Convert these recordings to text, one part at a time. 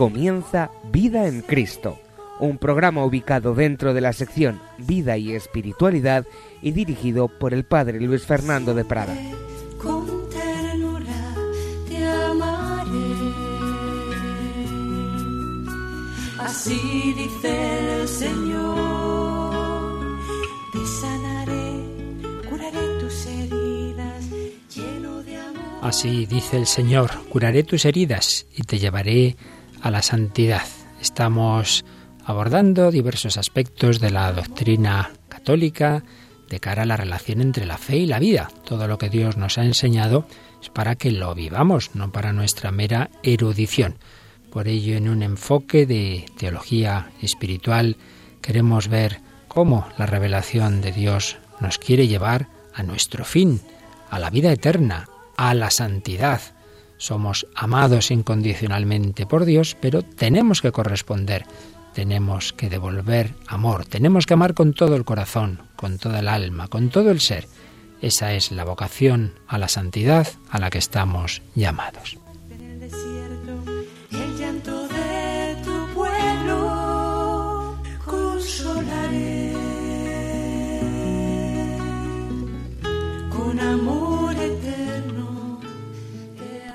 comienza Vida en Cristo, un programa ubicado dentro de la sección Vida y Espiritualidad y dirigido por el Padre Luis Fernando de Prada. Así dice el Señor, te sanaré, curaré tus heridas, lleno de amor. Así dice el Señor, curaré tus heridas y te llevaré a la santidad. Estamos abordando diversos aspectos de la doctrina católica de cara a la relación entre la fe y la vida. Todo lo que Dios nos ha enseñado es para que lo vivamos, no para nuestra mera erudición. Por ello, en un enfoque de teología espiritual, queremos ver cómo la revelación de Dios nos quiere llevar a nuestro fin, a la vida eterna, a la santidad. Somos amados incondicionalmente por Dios, pero tenemos que corresponder, tenemos que devolver amor, tenemos que amar con todo el corazón, con toda el alma, con todo el ser. Esa es la vocación a la santidad a la que estamos llamados. En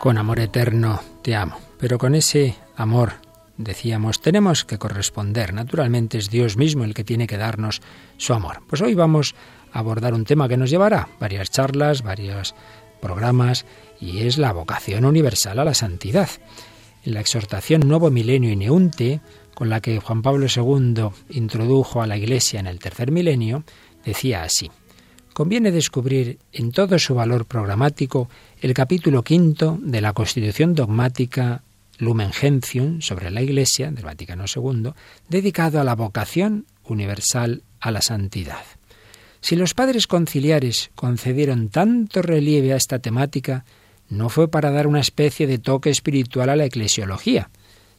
Con amor eterno te amo. Pero con ese amor, decíamos, tenemos que corresponder. Naturalmente es Dios mismo el que tiene que darnos su amor. Pues hoy vamos a abordar un tema que nos llevará varias charlas, varios programas, y es la vocación universal a la santidad. En la exhortación Nuevo Milenio y Neunte, con la que Juan Pablo II introdujo a la Iglesia en el tercer milenio, decía así. Conviene descubrir en todo su valor programático el capítulo quinto de la Constitución dogmática Lumen Gentium sobre la Iglesia del Vaticano II, dedicado a la vocación universal a la santidad. Si los padres conciliares concedieron tanto relieve a esta temática, no fue para dar una especie de toque espiritual a la eclesiología,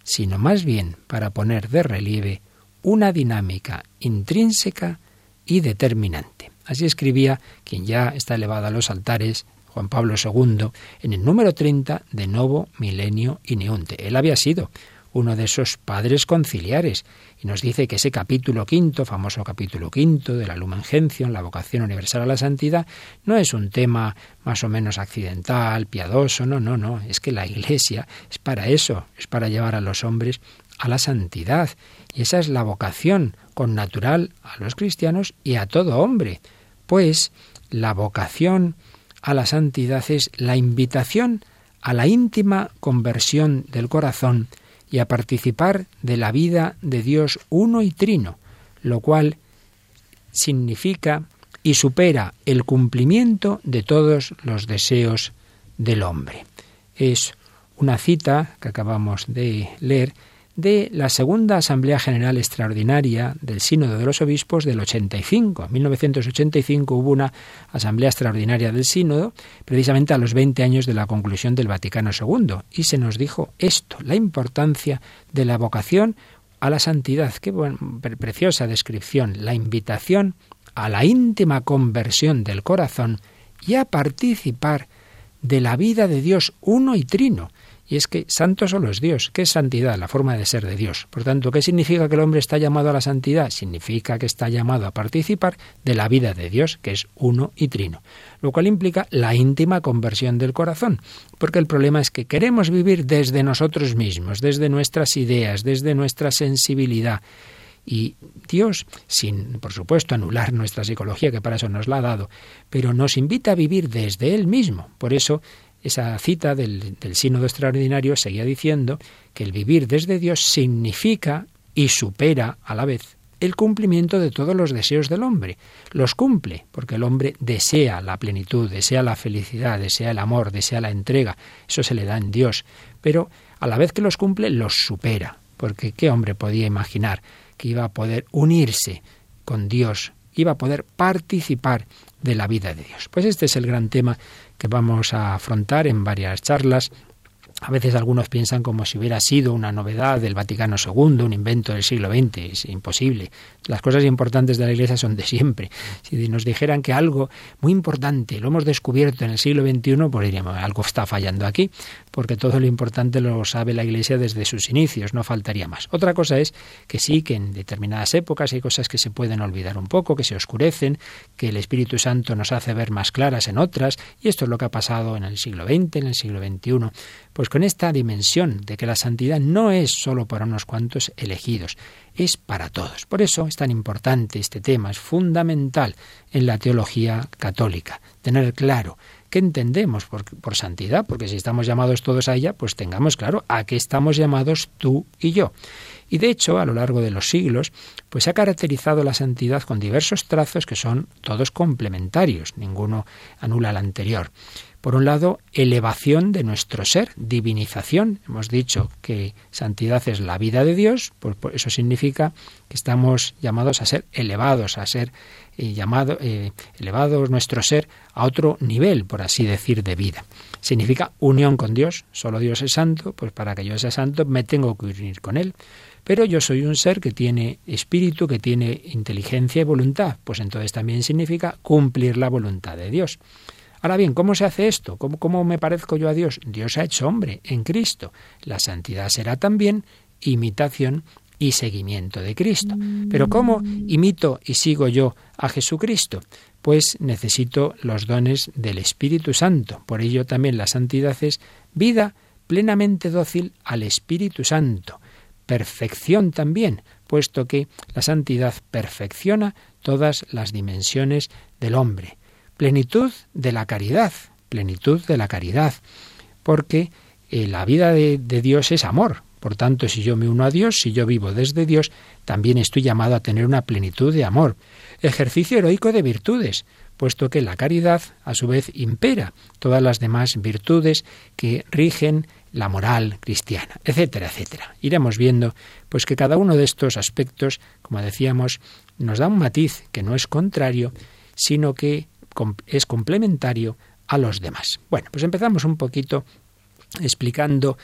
sino más bien para poner de relieve una dinámica intrínseca y determinante. Así escribía quien ya está elevado a los altares, Juan Pablo II, en el número 30 de Novo Milenio Ineunte. Él había sido uno de esos padres conciliares y nos dice que ese capítulo quinto, famoso capítulo quinto de la Lumen Gentium, la vocación universal a la santidad, no es un tema más o menos accidental, piadoso, no, no, no, es que la Iglesia es para eso, es para llevar a los hombres a la santidad y esa es la vocación connatural a los cristianos y a todo hombre, pues la vocación a la santidad es la invitación a la íntima conversión del corazón y a participar de la vida de Dios uno y trino, lo cual significa y supera el cumplimiento de todos los deseos del hombre. Es una cita que acabamos de leer de la Segunda Asamblea General Extraordinaria del Sínodo de los Obispos del 85. En 1985 hubo una Asamblea Extraordinaria del Sínodo, precisamente a los 20 años de la conclusión del Vaticano II, y se nos dijo esto, la importancia de la vocación a la santidad. Qué preciosa descripción, la invitación a la íntima conversión del corazón y a participar de la vida de Dios uno y trino. Y es que santo solo es Dios. ¿Qué es santidad? La forma de ser de Dios. Por tanto, ¿qué significa que el hombre está llamado a la santidad? Significa que está llamado a participar de la vida de Dios, que es uno y trino. Lo cual implica la íntima conversión del corazón. Porque el problema es que queremos vivir desde nosotros mismos, desde nuestras ideas, desde nuestra sensibilidad. Y Dios, sin, por supuesto, anular nuestra psicología, que para eso nos la ha dado, pero nos invita a vivir desde Él mismo. Por eso esa cita del, sínodo extraordinario seguía diciendo que el vivir desde Dios significa y supera a la vez el cumplimiento de todos los deseos del hombre. Los cumple, porque el hombre desea la plenitud, desea la felicidad, desea el amor, desea la entrega. Eso se le da en Dios. Pero a la vez que los cumple, los supera. Porque ¿qué hombre podía imaginar que iba a poder unirse con Dios, iba a poder participar de la vida de Dios? Pues este es el gran tema que vamos a afrontar en varias charlas. A veces algunos piensan como si hubiera sido una novedad del Vaticano II, un invento del siglo XX. Es imposible. Las cosas importantes de la Iglesia son de siempre. Si nos dijeran que algo muy importante lo hemos descubierto en el siglo XXI, pues diríamos, algo está fallando aquí. Porque todo lo importante lo sabe la Iglesia desde sus inicios, no faltaría más. Otra cosa es que sí, que en determinadas épocas hay cosas que se pueden olvidar un poco, que se oscurecen, que el Espíritu Santo nos hace ver más claras en otras, y esto es lo que ha pasado en el siglo XX, en el siglo XXI. Pues con esta dimensión de que la santidad no es solo para unos cuantos elegidos, es para todos. Por eso es tan importante este tema, es fundamental en la teología católica, tener claro entendemos por, por, santidad, porque si estamos llamados todos a ella, pues tengamos claro a qué estamos llamados tú y yo. Y de hecho, a lo largo de los siglos, pues se ha caracterizado la santidad con diversos trazos que son todos complementarios, ninguno anula al anterior. Por un lado, elevación de nuestro ser, divinización. Hemos dicho que santidad es la vida de Dios, pues eso significa que estamos llamados a ser elevados, a ser eh, llamado, eh, elevados nuestro ser a otro nivel, por así decir, de vida. Significa unión con Dios. Solo Dios es santo, pues para que yo sea santo me tengo que unir con Él. Pero yo soy un ser que tiene espíritu, que tiene inteligencia y voluntad. Pues entonces también significa cumplir la voluntad de Dios. Ahora bien, ¿cómo se hace esto? ¿Cómo, ¿Cómo, me parezco yo a Dios? Dios ha hecho hombre en Cristo. La santidad será también imitación y seguimiento de Cristo. Pero ¿cómo imito y sigo yo a Jesucristo? Pues necesito los dones del Espíritu Santo. Por ello también la santidad es vida plenamente dócil al Espíritu Santo. Perfección también, puesto que la santidad perfecciona todas las dimensiones del hombre plenitud de la caridad, plenitud de la caridad, porque eh, la vida de, de Dios es amor. Por tanto, si yo me uno a Dios, si yo vivo desde Dios, también estoy llamado a tener una plenitud de amor. Ejercicio heroico de virtudes, puesto que la caridad, a su vez, impera todas las demás virtudes que rigen la moral cristiana, etcétera, etcétera. Iremos viendo pues que cada uno de estos aspectos, como decíamos, nos da un matiz que no es contrario, sino que es complementario a los demás. Bueno, pues empezamos un poquito explicando,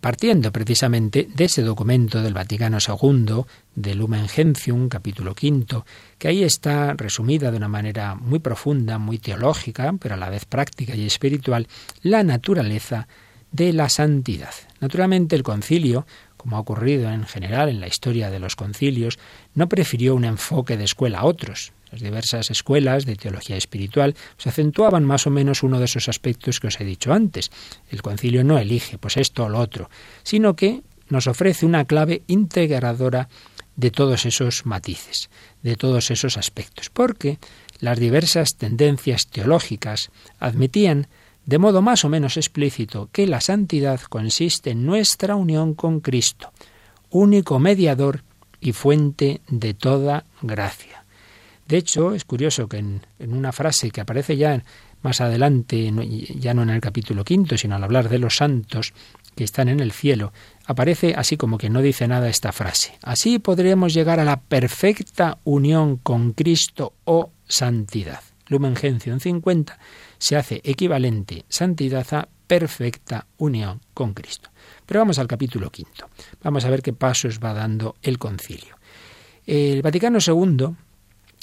partiendo precisamente de ese documento del Vaticano II, del Lumen Gentium, capítulo quinto, que ahí está resumida de una manera muy profunda, muy teológica, pero a la vez práctica y espiritual, la naturaleza de la santidad. Naturalmente el concilio, como ha ocurrido en general en la historia de los concilios, no prefirió un enfoque de escuela a otros. Las diversas escuelas de teología espiritual se acentuaban más o menos uno de esos aspectos que os he dicho antes. El concilio no elige pues esto o lo otro, sino que nos ofrece una clave integradora de todos esos matices, de todos esos aspectos, porque las diversas tendencias teológicas admitían de modo más o menos explícito que la santidad consiste en nuestra unión con Cristo, único mediador y fuente de toda gracia. De hecho, es curioso que en, una frase que aparece ya más adelante, ya no en el capítulo quinto, sino al hablar de los santos que están en el cielo, aparece así como que no dice nada esta frase. Así podremos llegar a la perfecta unión con Cristo o santidad. Lumen Gentium 50 se hace equivalente santidad a perfecta unión con Cristo. Pero vamos al capítulo quinto. Vamos a ver qué pasos va dando el concilio. El Vaticano II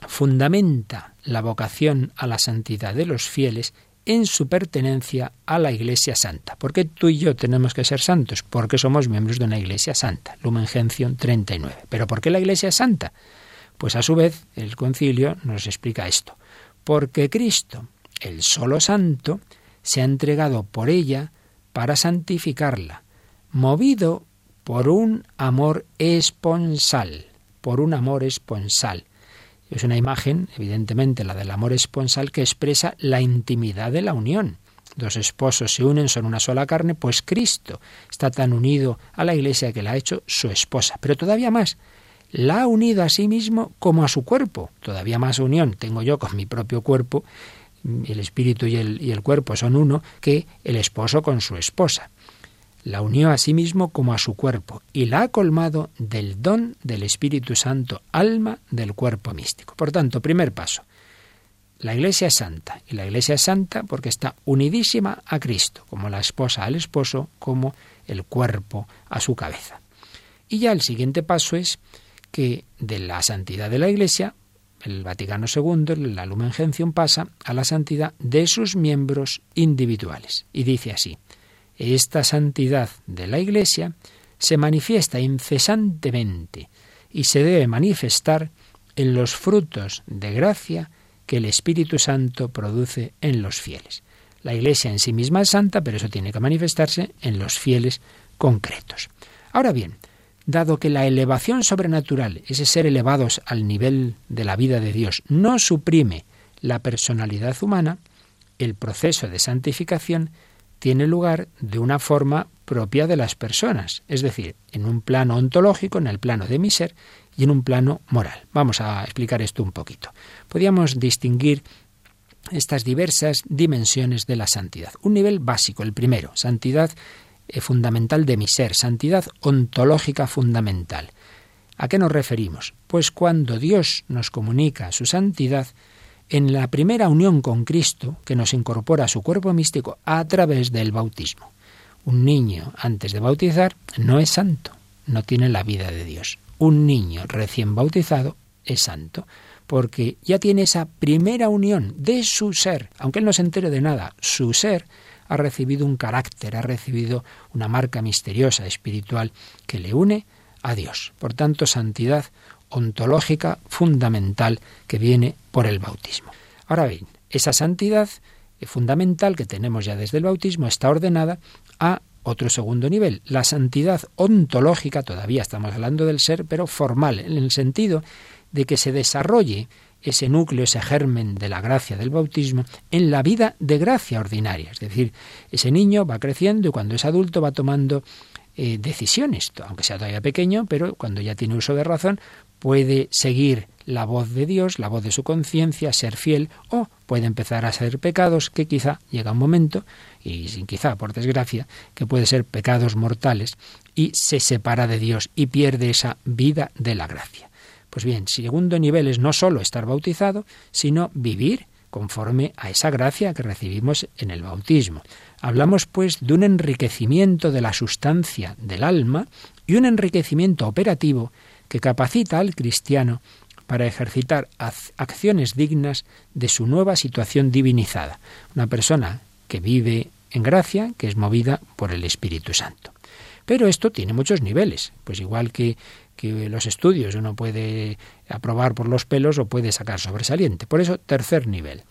fundamenta la vocación a la santidad de los fieles en su pertenencia a la Iglesia Santa. ¿Por qué tú y yo tenemos que ser santos? Porque somos miembros de una Iglesia Santa. Lumen Gentium 39. ¿Pero por qué la Iglesia es santa? Pues a su vez el concilio nos explica esto. Porque Cristo, el solo santo, se ha entregado por ella para santificarla, movido por un amor esponsal, por un amor esponsal. Es una imagen, evidentemente, la del amor esponsal que expresa la intimidad de la unión. Dos esposos se unen, son una sola carne, pues Cristo está tan unido a la Iglesia que la ha hecho su esposa. Pero todavía más, la ha unido a sí mismo como a su cuerpo. Todavía más unión tengo yo con mi propio cuerpo, el espíritu y el, y el cuerpo son uno, que el esposo con su esposa la unió a sí mismo como a su cuerpo y la ha colmado del don del Espíritu Santo, alma del cuerpo místico. Por tanto, primer paso, la Iglesia es santa y la Iglesia es santa porque está unidísima a Cristo, como la esposa al esposo, como el cuerpo a su cabeza. Y ya el siguiente paso es que de la santidad de la Iglesia, el Vaticano II, la Lumen Gentium pasa a la santidad de sus miembros individuales. Y dice así, Esta santidad de la Iglesia se manifiesta incesantemente y se debe manifestar en los frutos de gracia que el Espíritu Santo produce en los fieles. La Iglesia en sí misma es santa, pero eso tiene que manifestarse en los fieles concretos. Ahora bien, dado que la elevación sobrenatural, ese ser elevados al nivel de la vida de Dios, no suprime la personalidad humana, el proceso de santificación tiene lugar de una forma propia de las personas, es decir, en un plano ontológico, en el plano de mi ser, y en un plano moral. Vamos a explicar esto un poquito. Podríamos distinguir estas diversas dimensiones de la santidad. Un nivel básico, el primero, santidad eh, fundamental de mi ser, santidad ontológica fundamental. ¿A qué nos referimos? Pues cuando Dios nos comunica su santidad, en la primera unión con Cristo, que nos incorpora a su cuerpo místico a través del bautismo. Un niño antes de bautizar no es santo, no tiene la vida de Dios. Un niño recién bautizado es santo, porque ya tiene esa primera unión de su ser, aunque él no se entere de nada, su ser ha recibido un carácter, ha recibido una marca misteriosa, espiritual, que le une a Dios. Por tanto, santidad ontológica fundamental que viene por el bautismo. Ahora bien, esa santidad fundamental que tenemos ya desde el bautismo está ordenada a otro segundo nivel, la santidad ontológica, todavía estamos hablando del ser, pero formal, en el sentido de que se desarrolle ese núcleo, ese germen de la gracia del bautismo en la vida de gracia ordinaria. Es decir, ese niño va creciendo y cuando es adulto va tomando eh, decisiones, aunque sea todavía pequeño, pero cuando ya tiene uso de razón, puede seguir la voz de Dios, la voz de su conciencia, ser fiel, o puede empezar a ser pecados que quizá llega un momento, y sin quizá, por desgracia, que puede ser pecados mortales, y se separa de Dios y pierde esa vida de la gracia. Pues bien, segundo nivel es no solo estar bautizado, sino vivir conforme a esa gracia que recibimos en el bautismo. Hablamos pues de un enriquecimiento de la sustancia del alma y un enriquecimiento operativo que capacita al cristiano para ejercitar acciones dignas de su nueva situación divinizada. Una persona que vive en gracia, que es movida por el Espíritu Santo. Pero esto tiene muchos niveles, pues igual que, que los estudios uno puede aprobar por los pelos o puede sacar sobresaliente. Por eso, tercer nivel,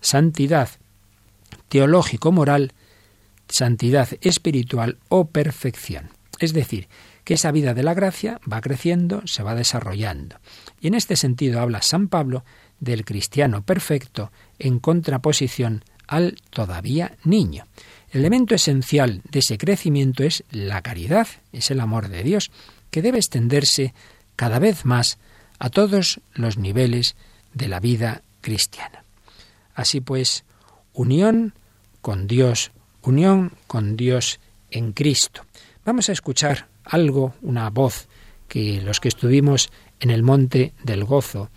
santidad teológico-moral, santidad espiritual o perfección. Es decir, que esa vida de la gracia va creciendo, se va desarrollando. Y en este sentido habla San Pablo del cristiano perfecto en contraposición al todavía niño. El elemento esencial de ese crecimiento es la caridad, es el amor de Dios, que debe extenderse cada vez más a todos los niveles de la vida cristiana. Así pues, unión con Dios, unión con Dios en Cristo. Vamos a escuchar algo, una voz que los que estuvimos en el monte del gozo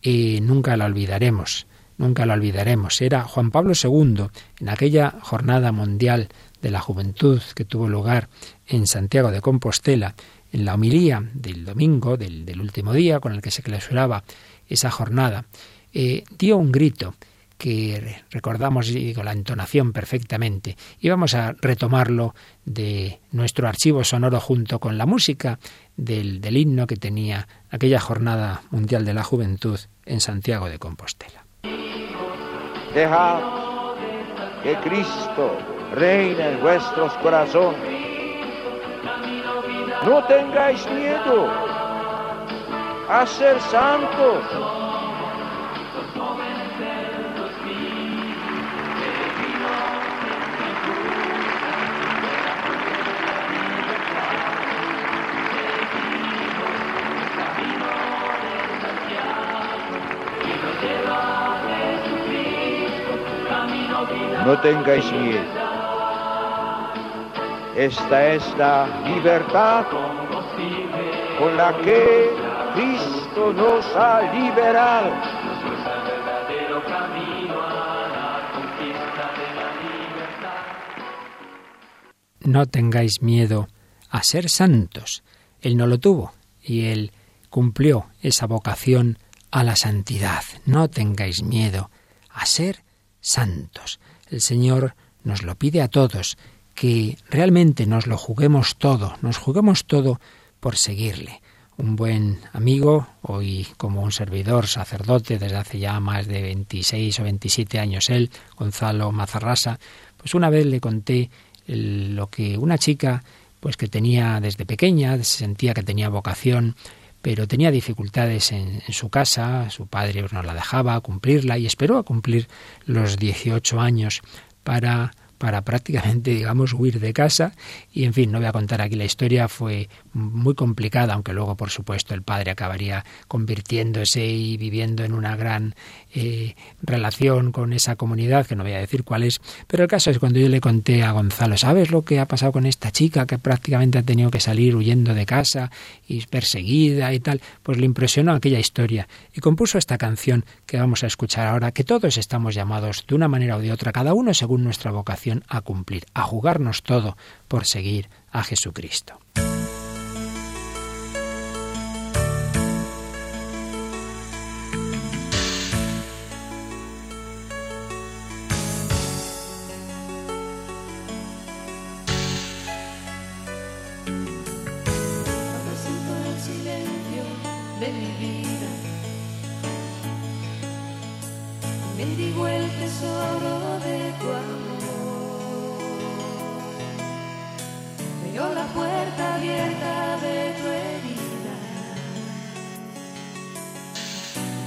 y nunca la olvidaremos, nunca la olvidaremos. Era Juan Pablo II en aquella jornada mundial de la juventud que tuvo lugar en Santiago de Compostela, en la homilía del domingo, del, último día con el que se clausuraba esa jornada, eh, dio un grito que recordamos con la entonación perfectamente y vamos a retomarlo de nuestro archivo sonoro junto con la música del, del himno que tenía aquella jornada mundial de la juventud en Santiago de Compostela. Dejad que Cristo reine en vuestros corazones. No tengáis miedo a ser santos no tengáis miedo. Esta es la libertad con la que Cristo nos ha liberado. No tengáis miedo a ser santos. Él no lo tuvo y él cumplió esa vocación a la santidad. No tengáis miedo a ser santos. El Señor nos lo pide a todos, que realmente nos lo juguemos todo, nos juguemos todo por seguirle. Un buen amigo, hoy como un servidor sacerdote desde hace ya más de 26 o 27 años él, Gonzalo Mazarrasa, pues una vez le conté lo que una chica pues que tenía desde pequeña, sentía que tenía vocación, pero tenía dificultades en, su casa, su padre no la dejaba cumplirla y esperó a cumplir los 18 años para para prácticamente, digamos, huir de casa. Y, en fin, no voy a contar aquí la historia, fue muy complicada, aunque luego, por supuesto, el padre acabaría convirtiéndose y viviendo en una gran eh, relación con esa comunidad, que no voy a decir cuál es. Pero el caso es cuando yo le conté a Gonzalo, ¿sabes lo que ha pasado con esta chica que prácticamente ha tenido que salir huyendo de casa y perseguida y tal? Pues le impresionó aquella historia y compuso esta canción que vamos a escuchar ahora, que todos estamos llamados de una manera o de otra, cada uno según nuestra vocación a cumplir, a jugarnos todo por seguir a Jesucristo.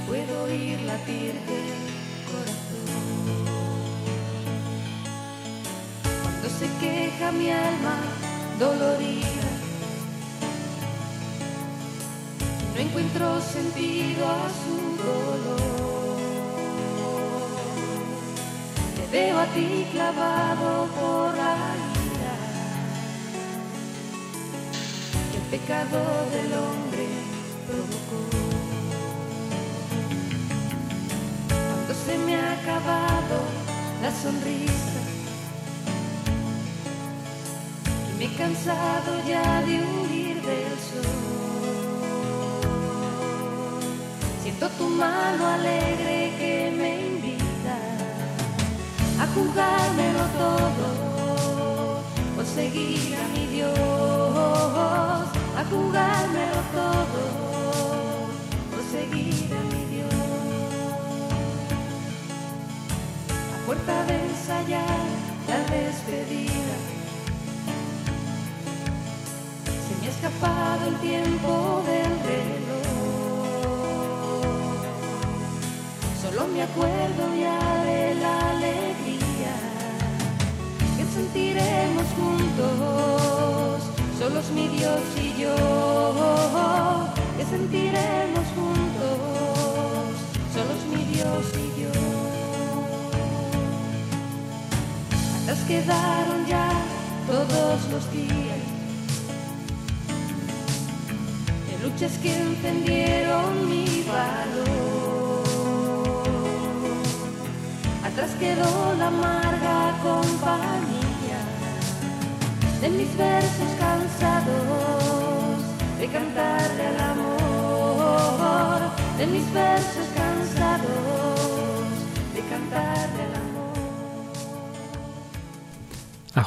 Puedo oír latir del corazón. Cuando se queja mi alma dolorida. no encuentro sentido a su dolor. Te veo a ti clavado por la ira. el pecado del hombre provocó. Se me ha acabado la sonrisa y me he cansado ya de huir del sol. Siento tu mano alegre que me invita a jugármelo todo por seguir a mi Dios, a jugármelo todo por seguir puerta de ensayar la despedida, se me ha escapado el tiempo del reloj. Solo me acuerdo ya de la alegría que sentiremos juntos, solos mi Dios y yo, que sentiremos juntos, solos mi Dios y yo. Quedaron ya todos los días de luchas que encendieron mi valor. Atrás quedó la amarga compañía de mis versos cansados de cantarle al amor, de mis versos cansados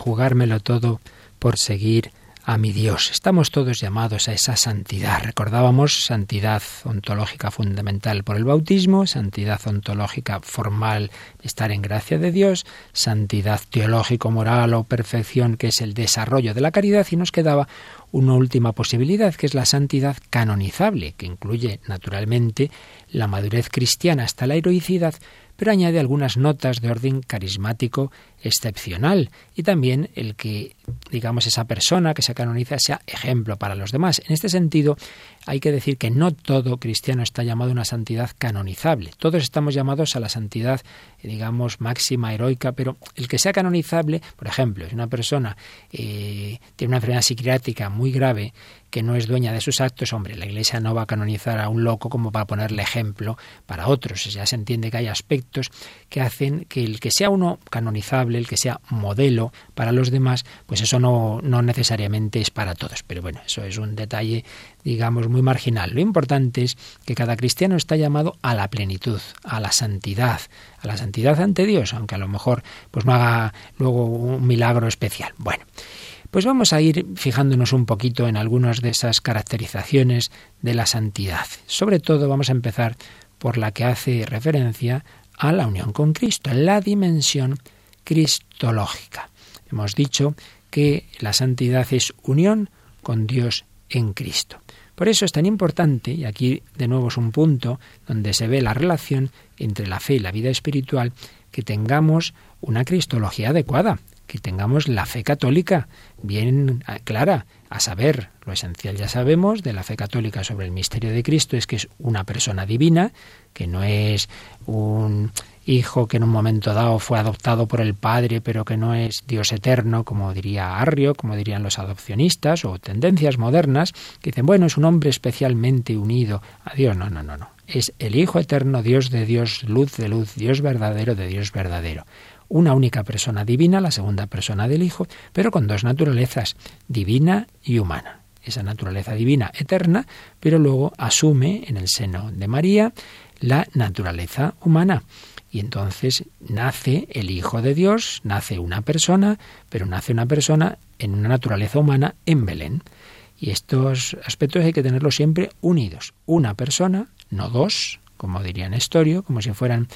jugármelo todo por seguir a mi Dios. Estamos todos llamados a esa santidad. Recordábamos santidad ontológica fundamental por el bautismo, santidad ontológica formal, estar en gracia de Dios, santidad teológico-moral o perfección, que es el desarrollo de la caridad, y nos quedaba una última posibilidad, que es la santidad canonizable, que incluye naturalmente la madurez cristiana hasta la heroicidad, pero añade algunas notas de orden carismático excepcional y también el que, digamos, esa persona que se canoniza sea ejemplo para los demás. En este sentido, hay que decir que no todo cristiano está llamado a una santidad canonizable. Todos estamos llamados a la santidad, digamos, máxima, heroica, pero el que sea canonizable, por ejemplo, si una persona eh, tiene una enfermedad psiquiátrica muy grave, que no es dueña de sus actos, hombre, la Iglesia no va a canonizar a un loco como para ponerle ejemplo para otros. Ya se entiende que hay aspectos que hacen que el que sea uno canonizable, el que sea modelo para los demás, pues eso no, no necesariamente es para todos. Pero bueno, eso es un detalle, digamos, muy marginal. Lo importante es que cada cristiano está llamado a la plenitud, a la santidad, a la santidad ante Dios, aunque a lo mejor pues no haga luego un milagro especial. Bueno, pues vamos a ir fijándonos un poquito en algunas de esas caracterizaciones de la santidad. Sobre todo vamos a empezar por la que hace referencia a la unión con Cristo, la dimensión cristológica. Hemos dicho que la santidad es unión con Dios en Cristo. Por eso es tan importante, y aquí de nuevo es un punto donde se ve la relación entre la fe y la vida espiritual, que tengamos una cristología adecuada, que tengamos la fe católica bien ah, clara, a saber, lo esencial ya sabemos de la fe católica sobre el misterio de Cristo es que es una persona divina, que no es un hijo que en un momento dado fue adoptado por el Padre, pero que no es Dios eterno, como diría Arrio, como dirían los adopcionistas, o tendencias modernas, que dicen, bueno, es un hombre especialmente unido a Dios. No, no, no, no. Es el Hijo eterno, Dios de Dios, luz de luz, Dios verdadero de Dios verdadero una única persona divina, la segunda persona del Hijo, pero con dos naturalezas, divina y humana. Esa naturaleza divina eterna, pero luego asume en el seno de María la naturaleza humana. Y entonces nace el Hijo de Dios, nace una persona, pero nace una persona en una naturaleza humana en Belén. Y estos aspectos hay que tenerlos siempre unidos. Una persona, no dos, como diría Nestorio, como si fueran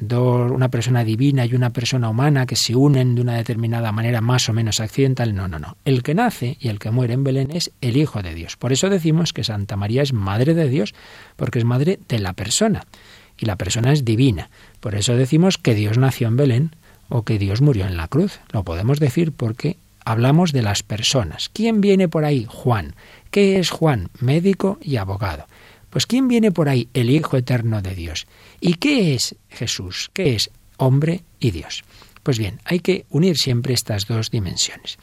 una persona divina y una persona humana que se unen de una determinada manera más o menos accidental. No, no, no. El que nace y el que muere en Belén es el Hijo de Dios. Por eso decimos que Santa María es Madre de Dios, porque es Madre de la persona. Y la persona es divina. Por eso decimos que Dios nació en Belén o que Dios murió en la cruz. Lo podemos decir porque hablamos de las personas. ¿Quién viene por ahí? Juan. ¿Qué es Juan? Médico y abogado. Pues ¿quién viene por ahí? El Hijo Eterno de Dios. ¿Y qué es Jesús? ¿Qué es hombre y Dios? Pues bien, hay que unir siempre estas dos dimensiones.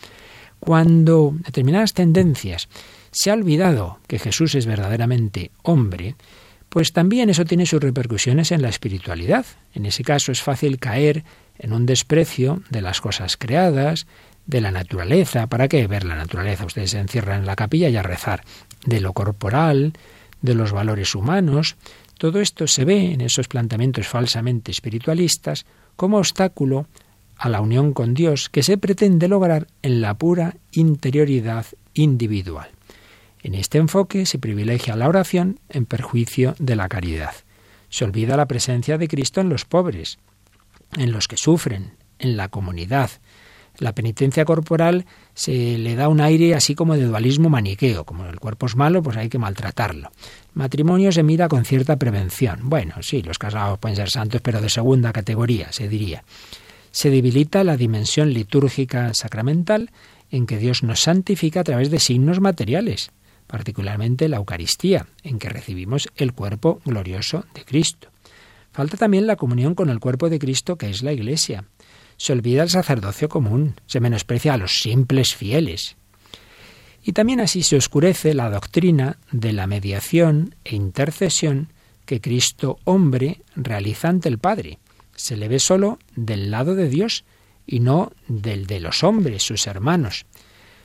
Cuando determinadas tendencias se ha olvidado que Jesús es verdaderamente hombre, pues también eso tiene sus repercusiones en la espiritualidad. En ese caso es fácil caer en un desprecio de las cosas creadas, de la naturaleza. ¿Para qué ver la naturaleza? Ustedes se encierran en la capilla y a rezar. De lo corporal, de los valores humanos, todo esto se ve en esos planteamientos falsamente espiritualistas como obstáculo a la unión con Dios que se pretende lograr en la pura interioridad individual. En este enfoque se privilegia la oración en perjuicio de la caridad. Se olvida la presencia de Cristo en los pobres, en los que sufren, en la comunidad, la penitencia corporal se le da un aire así como de dualismo maniqueo, como el cuerpo es malo, pues hay que maltratarlo. Matrimonio se mira con cierta prevención. Bueno, sí, los casados pueden ser santos, pero de segunda categoría, se diría. Se debilita la dimensión litúrgica sacramental en que Dios nos santifica a través de signos materiales, particularmente la Eucaristía, en que recibimos el cuerpo glorioso de Cristo. Falta también la comunión con el cuerpo de Cristo, que es la Iglesia se olvida el sacerdocio común, se menosprecia a los simples fieles. Y también así se oscurece la doctrina de la mediación e intercesión que Cristo hombre realiza ante el Padre. Se le ve solo del lado de Dios y no del de los hombres, sus hermanos.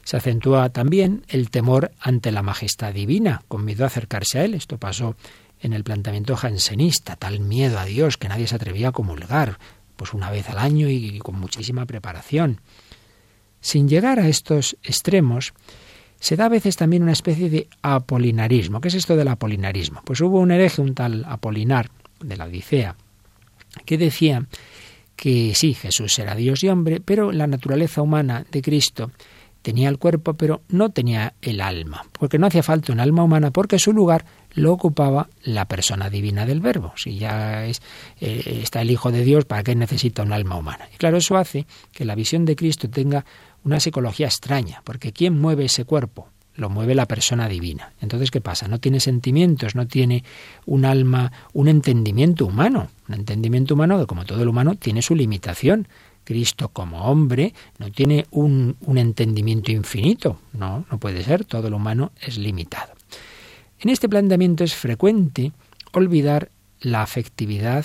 Se acentúa también el temor ante la majestad divina, con miedo a acercarse a él. Esto pasó en el planteamiento jansenista, tal miedo a Dios que nadie se atrevía a comulgar, pues una vez al año y con muchísima preparación. Sin llegar a estos extremos, se da a veces también una especie de apolinarismo. ¿Qué es esto del apolinarismo? Pues hubo un hereje, un tal Apolinar, de la Odisea, que decía que sí, Jesús era Dios y hombre, pero la naturaleza humana de Cristo tenía el cuerpo, pero no tenía el alma, porque no hacía falta un alma humana, porque su lugar lo ocupaba la persona divina del verbo. Si ya es, eh, está el Hijo de Dios, ¿para qué necesita un alma humana? Y claro, eso hace que la visión de Cristo tenga una psicología extraña, porque ¿quién mueve ese cuerpo? Lo mueve la persona divina. Entonces, ¿qué pasa? No tiene sentimientos, no tiene un alma, un entendimiento humano. Un entendimiento humano que, como todo el humano, tiene su limitación Cristo como hombre no tiene un, un entendimiento infinito, no, no puede ser, todo lo humano es limitado. En este planteamiento es frecuente olvidar la afectividad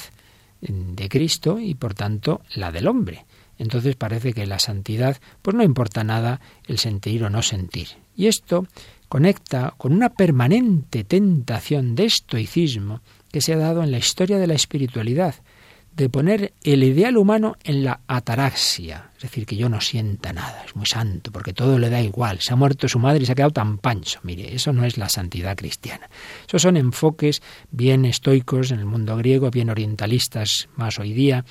de Cristo y por tanto la del hombre. Entonces parece que la santidad pues no importa nada el sentir o no sentir. Y esto conecta con una permanente tentación de estoicismo que se ha dado en la historia de la espiritualidad, de poner el ideal humano en la ataraxia, es decir, que yo no sienta nada, es muy santo, porque todo le da igual, se ha muerto su madre y se ha quedado tan pancho. Mire, eso no es la santidad cristiana. Esos son enfoques bien estoicos en el mundo griego, bien orientalistas más hoy día,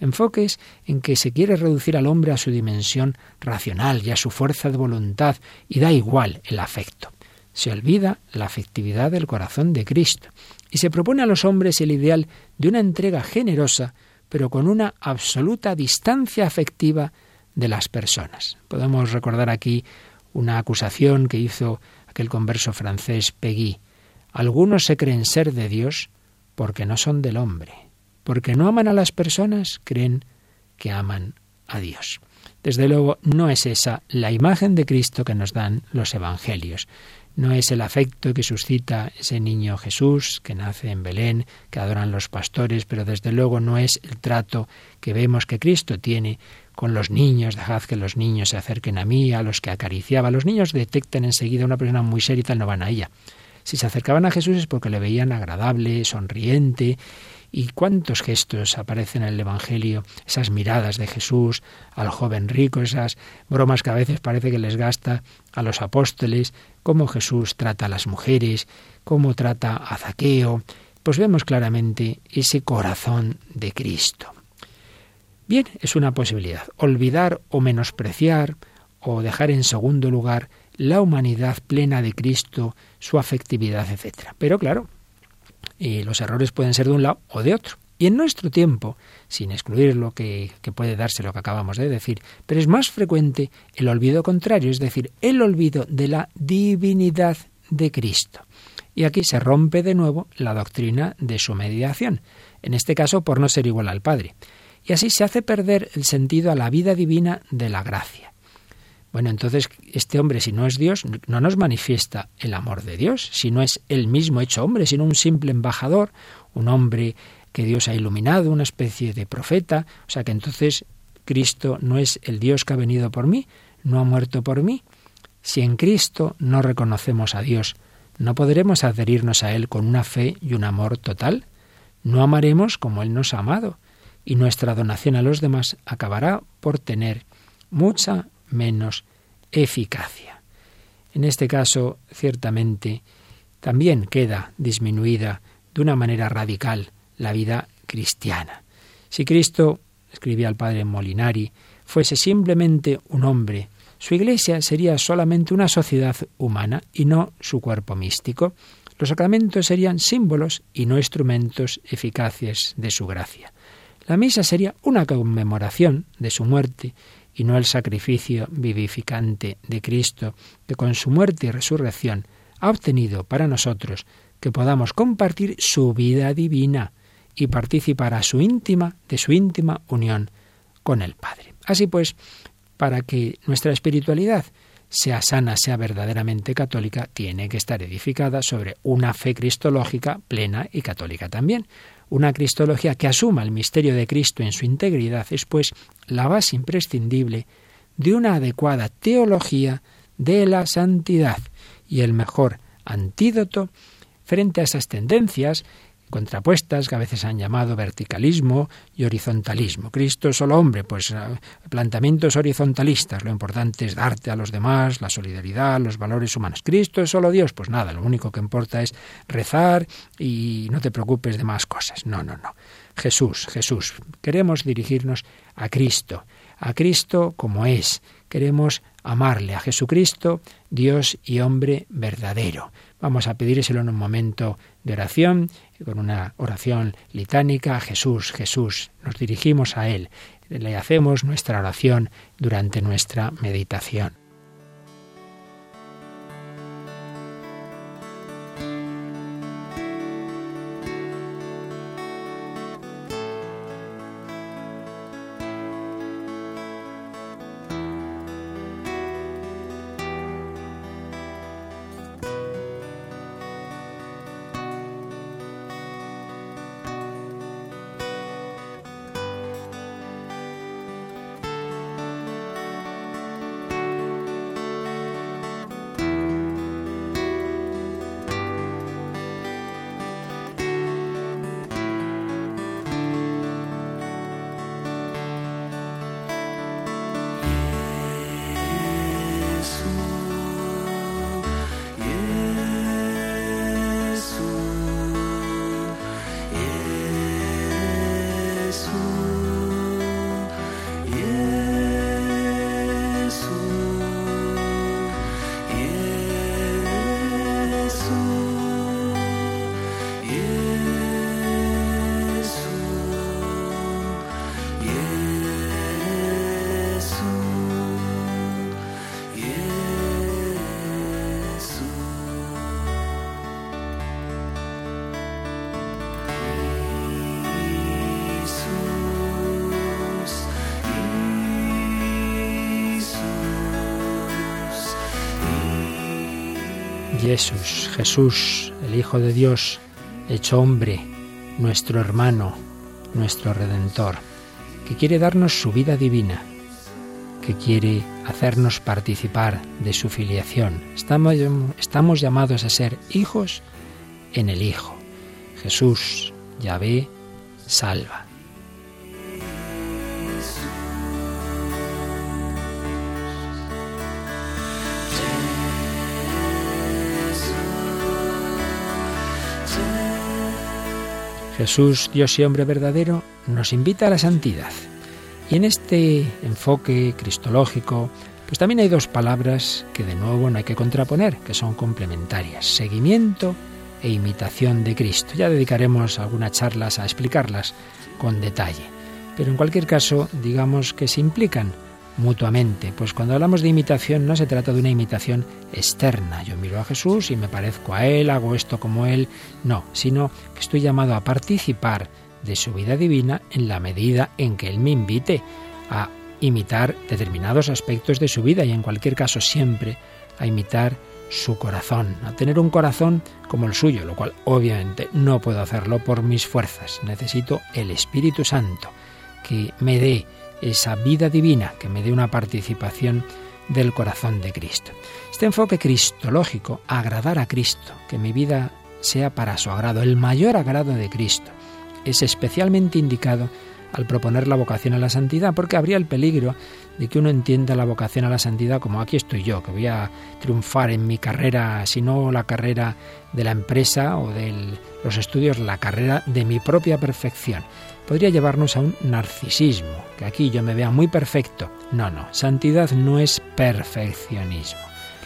enfoques en que se quiere reducir al hombre a su dimensión racional y a su fuerza de voluntad, y da igual el afecto. Se olvida la afectividad del corazón de Cristo y se propone a los hombres el ideal de una entrega generosa, pero con una absoluta distancia afectiva de las personas. Podemos recordar aquí una acusación que hizo aquel converso francés Pegui. Algunos se creen ser de Dios porque no son del hombre. Porque no aman a las personas, creen que aman a Dios. Desde luego, no es esa la imagen de Cristo que nos dan los Evangelios. No es el afecto que suscita ese niño Jesús que nace en Belén, que adoran los pastores, pero desde luego no es el trato que vemos que Cristo tiene con los niños. Dejad que los niños se acerquen a mí, a los que acariciaba. Los niños detectan enseguida una persona muy seria y tal, no van a ella. Si se acercaban a Jesús es porque le veían agradable, sonriente, y cuántos gestos aparecen en el Evangelio, esas miradas de Jesús al joven rico, esas bromas que a veces parece que les gasta a los apóstoles, cómo Jesús trata a las mujeres, cómo trata a Zaqueo, pues vemos claramente ese corazón de Cristo. Bien, es una posibilidad, olvidar o menospreciar o dejar en segundo lugar la humanidad plena de Cristo, su afectividad, etc. Pero claro, y los errores pueden ser de un lado o de otro. Y en nuestro tiempo, sin excluir lo que, que, puede darse lo que acabamos de decir, pero es más frecuente el olvido contrario, es decir, el olvido de la divinidad de Cristo. Y aquí se rompe de nuevo la doctrina de su mediación, en este caso por no ser igual al Padre. Y así se hace perder el sentido a la vida divina de la gracia. Bueno, entonces este hombre, si no es Dios, no nos manifiesta el amor de Dios, si no es él mismo hecho hombre, sino un simple embajador, un hombre que Dios ha iluminado, una especie de profeta. O sea que entonces Cristo no es el Dios que ha venido por mí, no ha muerto por mí. Si en Cristo no reconocemos a Dios, ¿no podremos adherirnos a Él con una fe y un amor total? No amaremos como Él nos ha amado, y nuestra donación a los demás acabará por tener mucha menos eficacia. En este caso, ciertamente, también queda disminuida de una manera radical la vida cristiana. Si Cristo, escribía el padre Molinari, fuese simplemente un hombre, su iglesia sería solamente una sociedad humana y no su cuerpo místico. Los sacramentos serían símbolos y no instrumentos eficaces de su gracia. La misa sería una conmemoración de su muerte y no el sacrificio vivificante de Cristo, que con su muerte y resurrección ha obtenido para nosotros que podamos compartir su vida divina y participar a su íntima de su íntima unión con el Padre. Así pues, para que nuestra espiritualidad sea sana, sea verdaderamente católica, tiene que estar edificada sobre una fe cristológica plena y católica también. Una cristología que asuma el misterio de Cristo en su integridad es, pues, la base imprescindible de una adecuada teología de la santidad y el mejor antídoto frente a esas tendencias contrapuestas que a veces han llamado verticalismo y horizontalismo. Cristo es solo hombre, pues eh, planteamientos horizontalistas, lo importante es darte a los demás, la solidaridad, los valores humanos. Cristo es solo Dios, pues nada, lo único que importa es rezar y no te preocupes de más cosas. No, no, no. Jesús, Jesús. Queremos dirigirnos a Cristo, a Cristo como es. Queremos amarle a Jesucristo, Dios y hombre verdadero. Vamos a pedírselo en un momento de oración, con una oración litánica, Jesús, Jesús, nos dirigimos a Él, le hacemos nuestra oración durante nuestra meditación. Jesús, Jesús, el Hijo de Dios, hecho hombre, nuestro hermano, nuestro redentor, que quiere darnos su vida divina, que quiere hacernos participar de su filiación. Estamos, llamados a ser hijos en el Hijo. Jesús, Yahvé, salva. Jesús, Dios y hombre verdadero, nos invita a la santidad. Y en este enfoque cristológico, pues también hay dos palabras que de nuevo no hay que contraponer, que son complementarias, seguimiento e imitación de Cristo. Ya dedicaremos algunas charlas a explicarlas con detalle. Pero en cualquier caso, digamos que se implican mutuamente. Pues cuando hablamos de imitación no se trata de una imitación externa. Yo miro a Jesús y me parezco a Él, hago esto como Él. No, sino que estoy llamado a participar de su vida divina en la medida en que Él me invite a imitar determinados aspectos de su vida y en cualquier caso siempre a imitar su corazón, a tener un corazón como el suyo, lo cual obviamente no puedo hacerlo por mis fuerzas. Necesito el Espíritu Santo que me dé esa vida divina, que me dé una participación del corazón de Cristo. Este enfoque cristológico, agradar a Cristo, que mi vida sea para su agrado, el mayor agrado de Cristo, es especialmente indicado al proponer la vocación a la santidad, porque habría el peligro de que uno entienda la vocación a la santidad como aquí estoy yo, que voy a triunfar en mi carrera, si no la carrera de la empresa o de los estudios, la carrera de mi propia perfección podría llevarnos a un narcisismo, que aquí yo me vea muy perfecto. No, no, santidad no es perfeccionismo.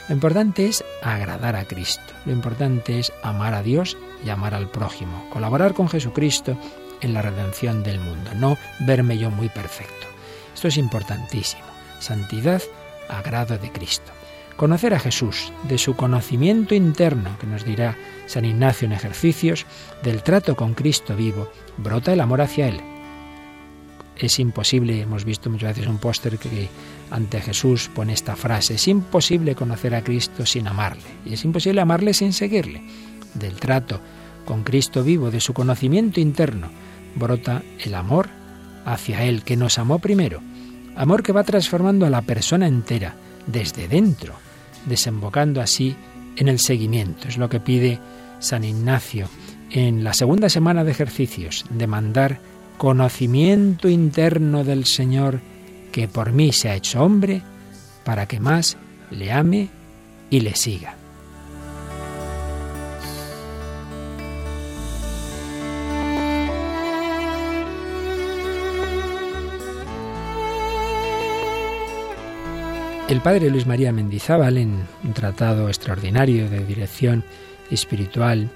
Lo importante es agradar a Cristo, lo importante es amar a Dios y amar al prójimo, colaborar con Jesucristo en la redención del mundo, no verme yo muy perfecto. Esto es importantísimo. Santidad, agrado de Cristo. Conocer a Jesús, de su conocimiento interno, que nos dirá San Ignacio en ejercicios, del trato con Cristo vivo, brota el amor hacia Él. Es imposible, hemos visto muchas veces un póster que ante Jesús pone esta frase, es imposible conocer a Cristo sin amarle, y es imposible amarle sin seguirle. Del trato con Cristo vivo, de su conocimiento interno, brota el amor hacia Él, que nos amó primero. Amor que va transformando a la persona entera, desde dentro, desembocando así en el seguimiento. Es lo que pide San Ignacio en la segunda semana de ejercicios, demandar conocimiento interno del Señor que por mí se ha hecho hombre, para que más le ame y le siga. El padre Luis María Mendizábal, en un tratado extraordinario de dirección espiritual,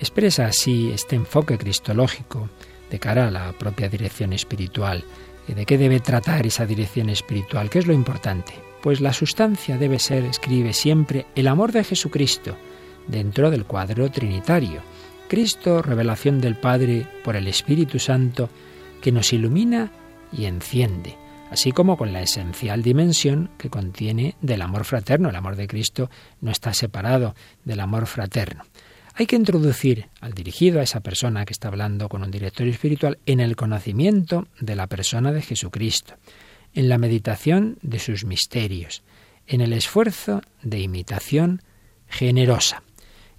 expresa así este enfoque cristológico de cara a la propia dirección espiritual. ¿De qué debe tratar esa dirección espiritual? ¿Qué es lo importante? Pues la sustancia debe ser, escribe siempre, el amor de Jesucristo dentro del cuadro trinitario. Cristo, revelación del Padre por el Espíritu Santo, que nos ilumina y enciende así como con la esencial dimensión que contiene del amor fraterno. El amor de Cristo no está separado del amor fraterno. Hay que introducir al dirigido, a esa persona que está hablando con un directorio espiritual, en el conocimiento de la persona de Jesucristo, en la meditación de sus misterios, en el esfuerzo de imitación generosa.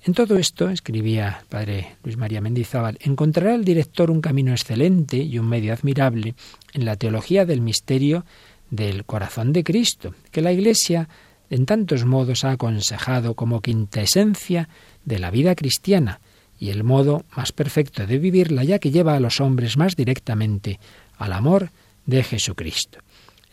En todo esto, escribía el padre Luis María Mendizábal, encontrará el director un camino excelente y un medio admirable en la teología del misterio del corazón de Cristo, que la Iglesia en tantos modos ha aconsejado como quinta esencia de la vida cristiana y el modo más perfecto de vivirla, ya que lleva a los hombres más directamente al amor de Jesucristo.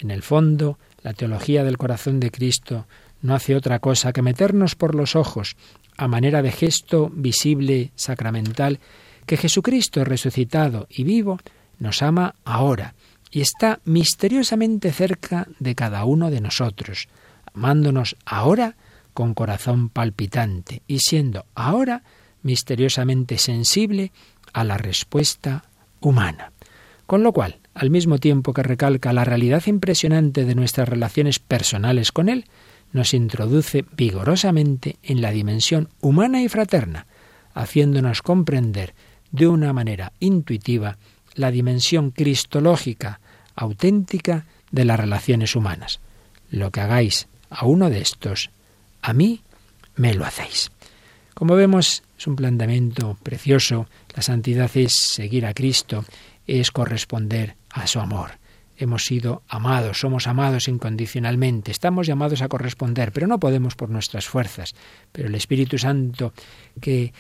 En el fondo, la teología del corazón de Cristo no hace otra cosa que meternos por los ojos a manera de gesto visible sacramental que Jesucristo resucitado y vivo nos ama ahora y está misteriosamente cerca de cada uno de nosotros, amándonos ahora con corazón palpitante y siendo ahora misteriosamente sensible a la respuesta humana. Con lo cual, al mismo tiempo que recalca la realidad impresionante de nuestras relaciones personales con Él, nos introduce vigorosamente en la dimensión humana y fraterna, haciéndonos comprender de una manera intuitiva la dimensión cristológica auténtica de las relaciones humanas. Lo que hagáis a uno de estos, a mí me lo hacéis. Como vemos, es un planteamiento precioso. La santidad es seguir a Cristo, es corresponder a su amor. Hemos sido amados, somos amados incondicionalmente, estamos llamados a corresponder, pero no podemos por nuestras fuerzas. Pero el Espíritu Santo que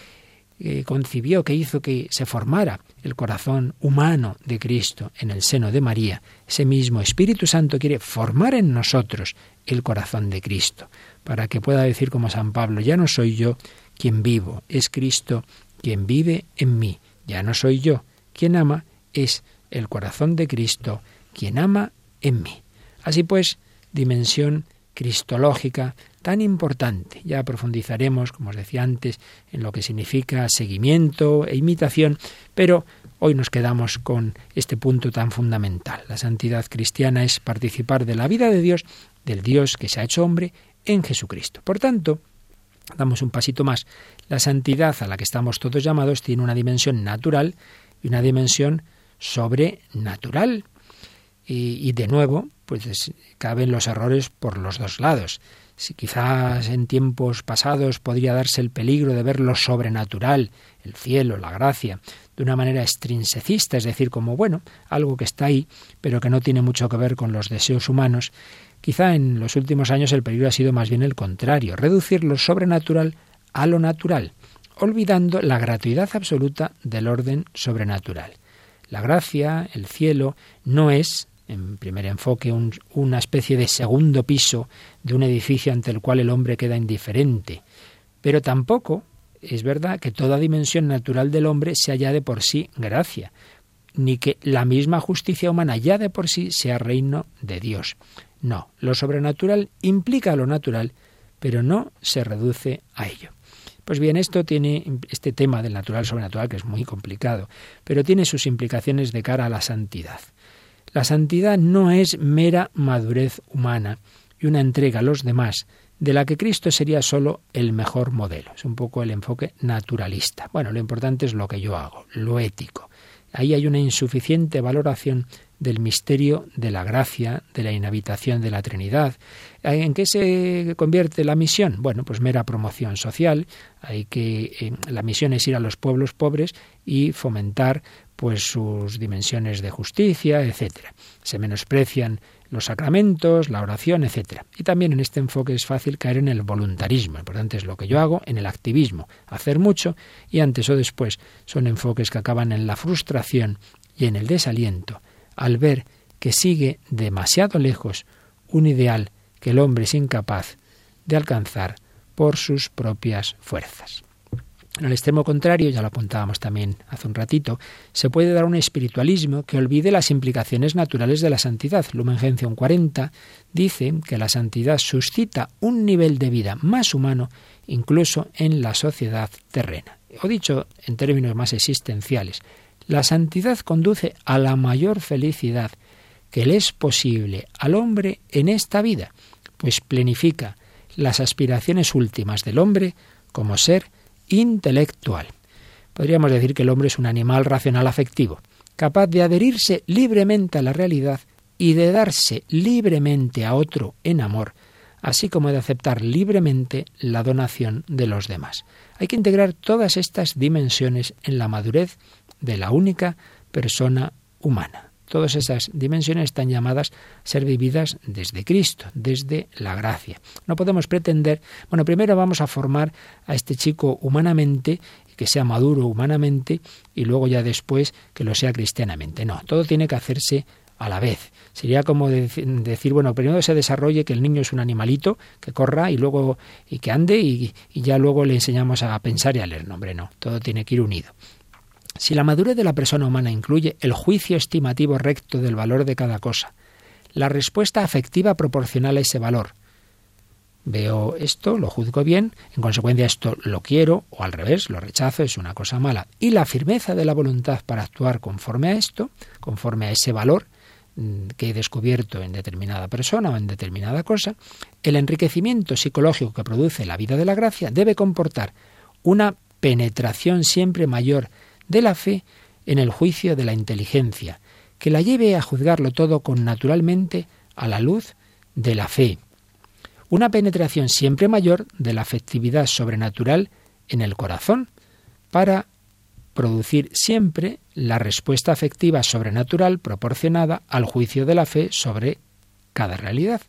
concibió, que hizo que se formara el corazón humano de Cristo en el seno de María, ese mismo Espíritu Santo quiere formar en nosotros el corazón de Cristo, para que pueda decir como San Pablo, ya no soy yo quien vivo, es Cristo quien vive en mí, ya no soy yo quien ama, es el corazón de Cristo quien ama en mí. Así pues, dimensión cristológica tan importante. Ya profundizaremos, como os decía antes, en lo que significa seguimiento e imitación, pero hoy nos quedamos con este punto tan fundamental. La santidad cristiana es participar de la vida de Dios, del Dios que se ha hecho hombre en Jesucristo. Por tanto, damos un pasito más. La santidad a la que estamos todos llamados tiene una dimensión natural y una dimensión sobrenatural. Y, de nuevo, pues caben los errores por los dos lados. Si quizás en tiempos pasados podría darse el peligro de ver lo sobrenatural, el cielo, la gracia, de una manera extrinsecista, es decir, como bueno, algo que está ahí, pero que no tiene mucho que ver con los deseos humanos, quizá en los últimos años el peligro ha sido más bien el contrario, reducir lo sobrenatural a lo natural, olvidando la gratuidad absoluta del orden sobrenatural. La gracia, el cielo, no es en primer enfoque, una especie de segundo piso de un edificio ante el cual el hombre queda indiferente. Pero tampoco es verdad que toda dimensión natural del hombre sea ya de por sí gracia, ni que la misma justicia humana ya de por sí sea reino de Dios. No, lo sobrenatural implica lo natural, pero no se reduce a ello. Pues bien, esto tiene este tema del natural sobrenatural que es muy complicado, pero tiene sus implicaciones de cara a la santidad. La santidad no es mera madurez humana y una entrega a los demás, de la que Cristo sería solo el mejor modelo. Es un poco el enfoque naturalista. Bueno, lo importante es lo que yo hago, lo ético. Ahí hay una insuficiente valoración del misterio de la gracia, de la inhabitación de la Trinidad. ¿En qué se convierte la misión? Bueno, pues mera promoción social. Hay que eh, la misión es ir a los pueblos pobres y fomentar pues sus dimensiones de justicia, etcétera. Se menosprecian los sacramentos, la oración, etcétera. Y también en este enfoque es fácil caer en el voluntarismo. Lo importante es lo que yo hago, en el activismo, hacer mucho y antes o después son enfoques que acaban en la frustración y en el desaliento al ver que sigue demasiado lejos un ideal que el hombre es incapaz de alcanzar por sus propias fuerzas. En el extremo contrario, ya lo apuntábamos también hace un ratito, se puede dar un espiritualismo que olvide las implicaciones naturales de la santidad. Lumen Gentium 40 dice que la santidad suscita un nivel de vida más humano incluso en la sociedad terrena. O dicho en términos más existenciales, la santidad conduce a la mayor felicidad que le es posible al hombre en esta vida, pues plenifica las aspiraciones últimas del hombre como ser intelectual. Podríamos decir que el hombre es un animal racional afectivo, capaz de adherirse libremente a la realidad y de darse libremente a otro en amor, así como de aceptar libremente la donación de los demás. Hay que integrar todas estas dimensiones en la madurez de la única persona humana. Todas esas dimensiones están llamadas a ser vividas desde Cristo, desde la gracia. No podemos pretender, bueno, primero vamos a formar a este chico humanamente, que sea maduro humanamente, y luego ya después que lo sea cristianamente. No, todo tiene que hacerse a la vez. Sería como decir, bueno, primero se desarrolle que el niño es un animalito, que corra y luego y que ande y, y ya luego le enseñamos a pensar y a leer. No, hombre, no, todo tiene que ir unido. Si la madurez de la persona humana incluye el juicio estimativo recto del valor de cada cosa, la respuesta afectiva proporcional a ese valor, veo esto, lo juzgo bien, en consecuencia esto lo quiero o al revés, lo rechazo, es una cosa mala. Y la firmeza de la voluntad para actuar conforme a esto, conforme a ese valor, mm, que he descubierto en determinada persona o en determinada cosa, el enriquecimiento psicológico que produce la vida de la gracia debe comportar una penetración siempre mayor de la fe en el juicio de la inteligencia, que la lleve a juzgarlo todo con naturalmente a la luz de la fe. Una penetración siempre mayor de la afectividad sobrenatural en el corazón, para producir siempre la respuesta afectiva sobrenatural proporcionada al juicio de la fe sobre cada realidad.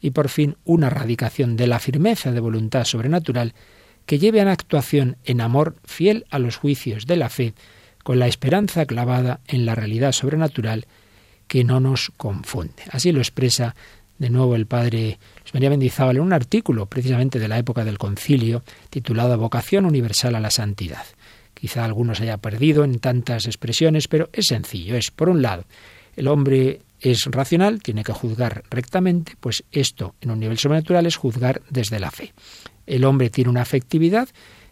Y por fin una radicación de la firmeza de voluntad sobrenatural que lleve a la actuación en amor fiel a los juicios de la fe, con la esperanza clavada en la realidad sobrenatural que no nos confunde. Así lo expresa de nuevo el padre Luis María en un artículo precisamente de la época del concilio titulado Vocación Universal a la Santidad. Quizá algunos haya perdido en tantas expresiones, pero es sencillo. Es, por un lado, el hombre es racional, tiene que juzgar rectamente, pues esto en un nivel sobrenatural es juzgar desde la fe. El hombre tiene una afectividad,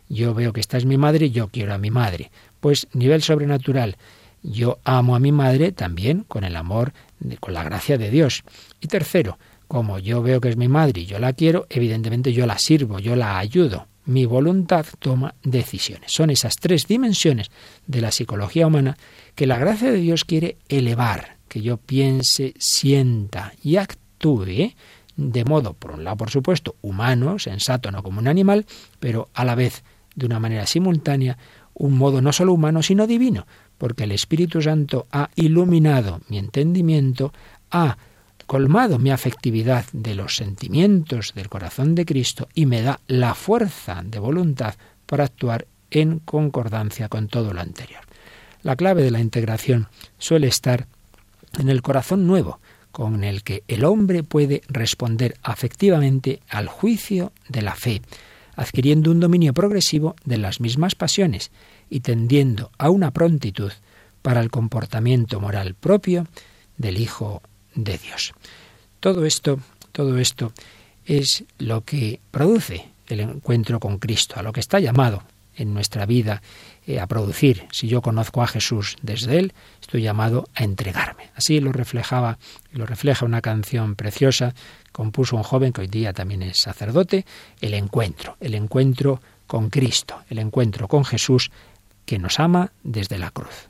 yo veo que esta es mi madre, yo quiero a mi madre. Pues nivel sobrenatural, yo amo a mi madre también con el amor, con la gracia de Dios. Y tercero, como yo veo que es mi madre y yo la quiero, evidentemente yo la sirvo, yo la ayudo. Mi voluntad toma decisiones. Son esas tres dimensiones de la psicología humana que la gracia de Dios quiere elevar, que yo piense, sienta y actúe de modo, por un lado, por supuesto, humano, sensato, no como un animal, pero a la vez, de una manera simultánea, un modo no solo humano, sino divino, porque el Espíritu Santo ha iluminado mi entendimiento, ha colmado mi afectividad de los sentimientos del corazón de Cristo y me da la fuerza de voluntad para actuar en concordancia con todo lo anterior. La clave de la integración suele estar en el corazón nuevo, con el que el hombre puede responder afectivamente al juicio de la fe, adquiriendo un dominio progresivo de las mismas pasiones y tendiendo a una prontitud para el comportamiento moral propio del Hijo de Dios. Todo esto, todo esto es lo que produce el encuentro con Cristo, a lo que está llamado en nuestra vida a producir. Si yo conozco a Jesús desde Él, estoy llamado a entregarme. Así lo reflejaba, lo refleja una canción preciosa, compuso un joven que hoy día también es sacerdote, el encuentro, el encuentro con Cristo, el encuentro con Jesús que nos ama desde la cruz.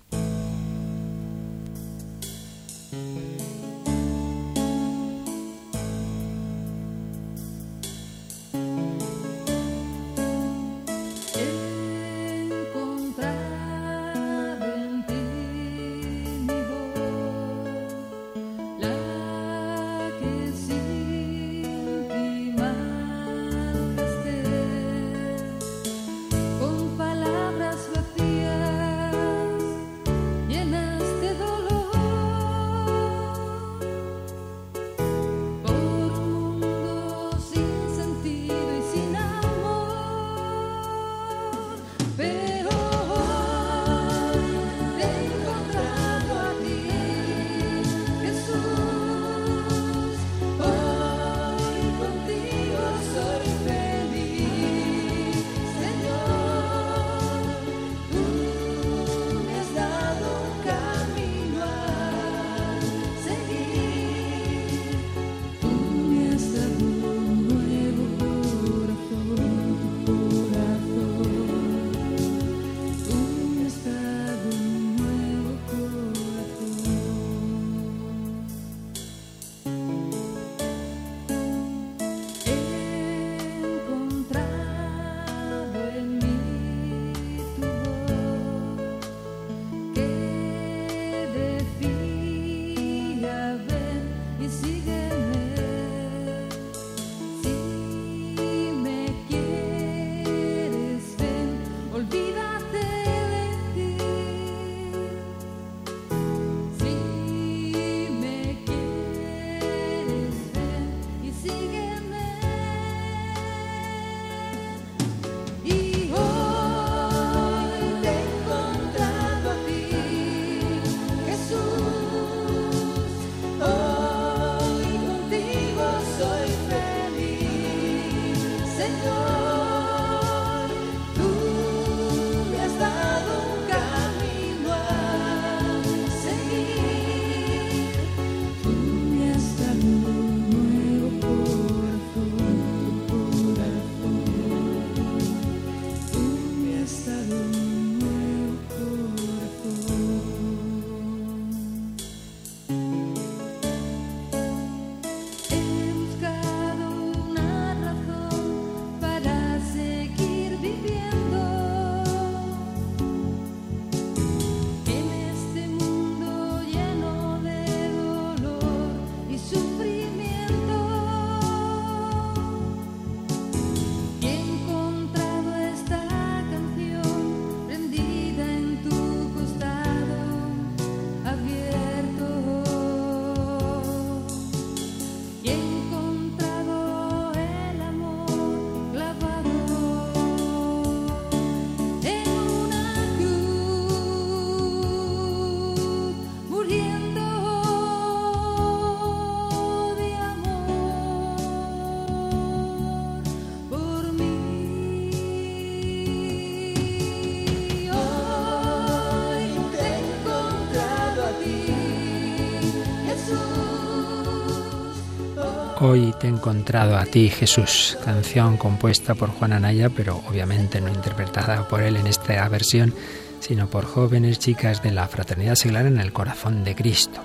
Hoy te he encontrado a ti, Jesús, canción compuesta por Juan Anaya, pero obviamente no interpretada por él en esta versión, sino por jóvenes chicas de la Fraternidad Seglar en el corazón de Cristo.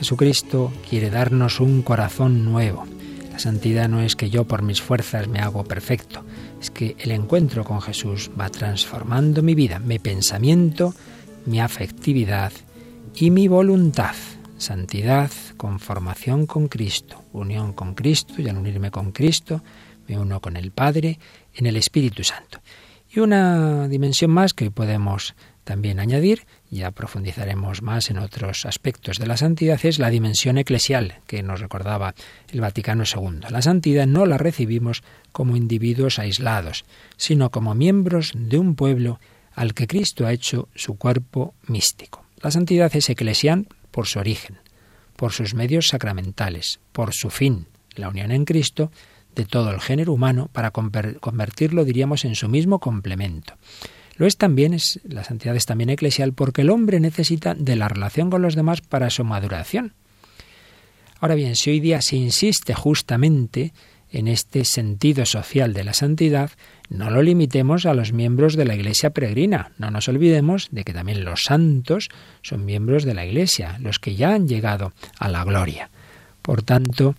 Jesucristo quiere darnos un corazón nuevo. La santidad no es que yo por mis fuerzas me hago perfecto, es que el encuentro con Jesús va transformando mi vida, mi pensamiento, mi afectividad y mi voluntad. Santidad, conformación con Cristo, unión con Cristo y al unirme con Cristo me uno con el Padre en el Espíritu Santo. Y una dimensión más que podemos también añadir, ya profundizaremos más en otros aspectos de la santidad, es la dimensión eclesial que nos recordaba el Vaticano II. La santidad no la recibimos como individuos aislados, sino como miembros de un pueblo al que Cristo ha hecho su cuerpo místico. La santidad es eclesial por su origen, por sus medios sacramentales, por su fin, la unión en Cristo de todo el género humano para convertirlo, diríamos, en su mismo complemento. Lo es también, es, la santidad es también eclesial porque el hombre necesita de la relación con los demás para su maduración. Ahora bien, si hoy día se insiste justamente en este sentido social de la santidad, no lo limitemos a los miembros de la Iglesia peregrina. No nos olvidemos de que también los santos son miembros de la Iglesia, los que ya han llegado a la gloria. Por tanto,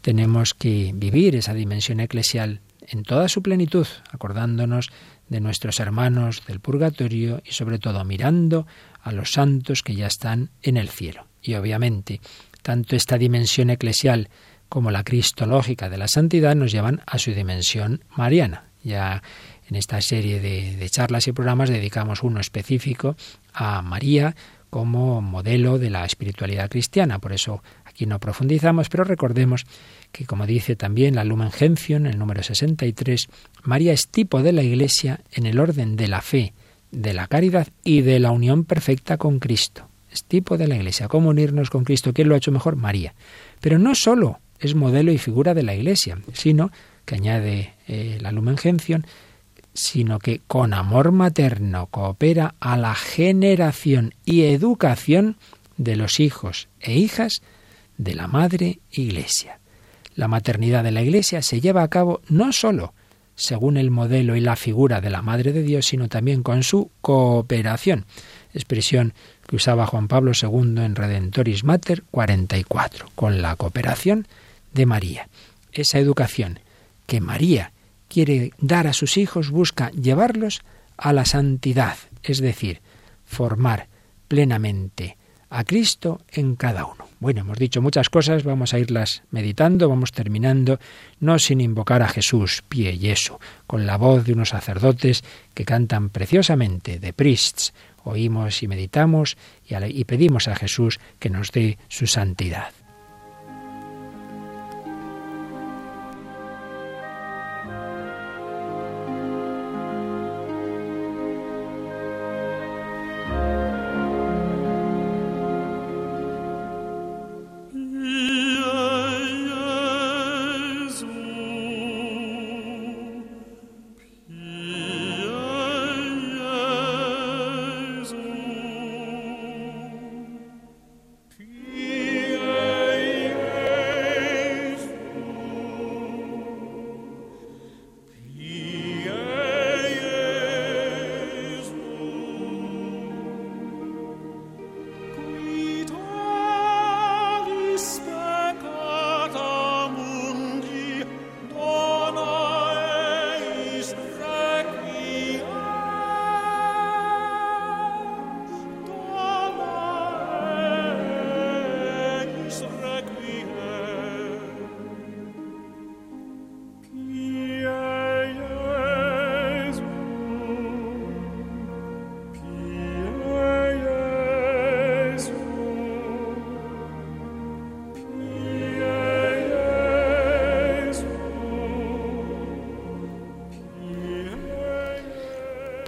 tenemos que vivir esa dimensión eclesial en toda su plenitud, acordándonos de nuestros hermanos del purgatorio y sobre todo mirando a los santos que ya están en el cielo. Y obviamente, tanto esta dimensión eclesial como la cristológica de la santidad nos llevan a su dimensión mariana. Ya en esta serie de, charlas y programas dedicamos uno específico a María como modelo de la espiritualidad cristiana. Por eso aquí no profundizamos, pero recordemos que, como dice también la Lumen Gentium, el número 63, María es tipo de la Iglesia en el orden de la fe, de la caridad y de la unión perfecta con Cristo. Es tipo de la Iglesia. ¿Cómo unirnos con Cristo? ¿Quién lo ha hecho mejor? María. Pero no solo es modelo y figura de la Iglesia, sino que añade eh, la Lumen Gentium, sino que con amor materno coopera a la generación y educación de los hijos e hijas de la Madre Iglesia. La maternidad de la Iglesia se lleva a cabo no sólo según el modelo y la figura de la Madre de Dios, sino también con su cooperación, expresión que usaba Juan Pablo II en Redentoris Mater 44, con la cooperación de María. Esa educación que María quiere dar a sus hijos busca llevarlos a la santidad, es decir, formar plenamente a Cristo en cada uno. Bueno, hemos dicho muchas cosas, vamos a irlas meditando, vamos terminando, no sin invocar a Jesús, pie y eso, con la voz de unos sacerdotes que cantan preciosamente, de priests. Oímos y meditamos y pedimos a Jesús que nos dé su santidad.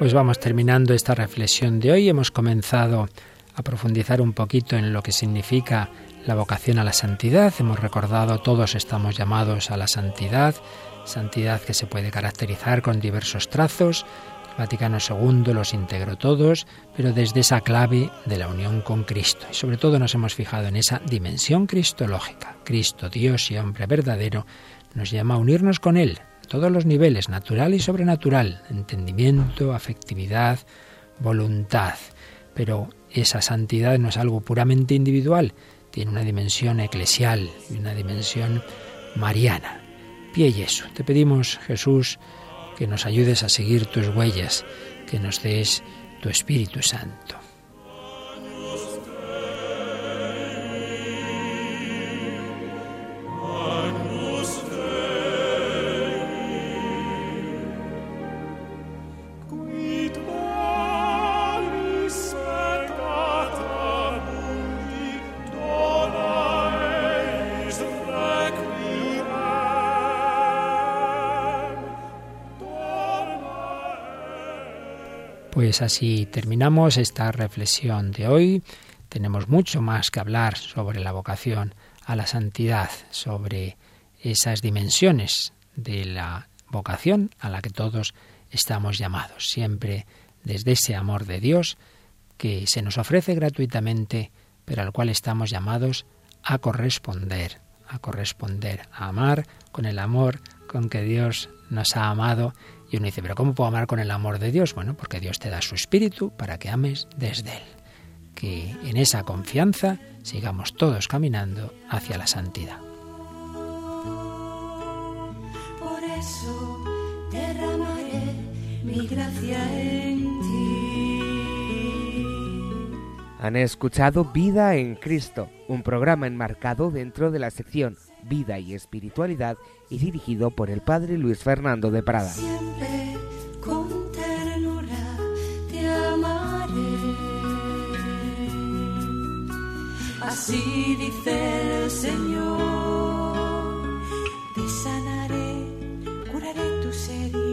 Pues vamos terminando esta reflexión de hoy. Hemos comenzado a profundizar un poquito en lo que significa la vocación a la santidad. Hemos recordado todos estamos llamados a la santidad, santidad que se puede caracterizar con diversos trazos, Vaticano II los integró todos, pero desde esa clave de la unión con Cristo. Y sobre todo nos hemos fijado en esa dimensión cristológica. Cristo, Dios y hombre verdadero, nos llama a unirnos con Él, todos los niveles, natural y sobrenatural, entendimiento, afectividad, voluntad. Pero esa santidad no es algo puramente individual, tiene una dimensión eclesial y una dimensión mariana. Pie y eso. Te pedimos, Jesús, que nos ayudes a seguir tus huellas, que nos des tu Espíritu Santo. Pues así terminamos esta reflexión de hoy. Tenemos mucho más que hablar sobre la vocación a la santidad, sobre esas dimensiones de la vocación a la que todos estamos llamados, siempre desde ese amor de Dios que se nos ofrece gratuitamente, pero al cual estamos llamados a corresponder, a corresponder, a amar con el amor con que Dios nos ha amado y uno dice, pero ¿cómo puedo amar con el amor de Dios? Bueno, porque Dios te da su espíritu para que ames desde Él. Que en esa confianza sigamos todos caminando hacia la santidad. Por eso derramaré mi gracia en ti. Han escuchado Vida en Cristo, un programa enmarcado dentro de la sección Vida y Espiritualidad y dirigido por el Padre Luis Fernando de Prada. Siempre con ternura te amaré. Así dice el Señor, te sanaré, curaré tus heridas